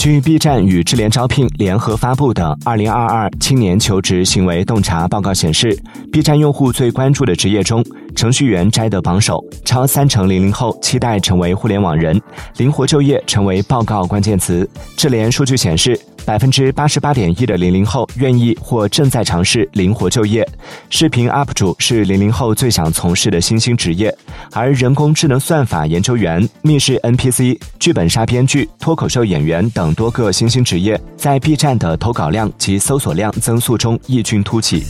据 B 站与智联招聘联合发布的《二零二二青年求职行为洞察报告》显示，B 站用户最关注的职业中，程序员摘得榜首，超三成零零后期待成为互联网人，灵活就业成为报告关键词。智联数据显示。百分之八十八点一的零零后愿意或正在尝试灵活就业，视频 UP 主是零零后最想从事的新兴职业，而人工智能算法研究员、密室 NPC、剧本杀编剧、脱口秀演员等多个新兴职业，在 B 站的投稿量及搜索量增速中异军突起。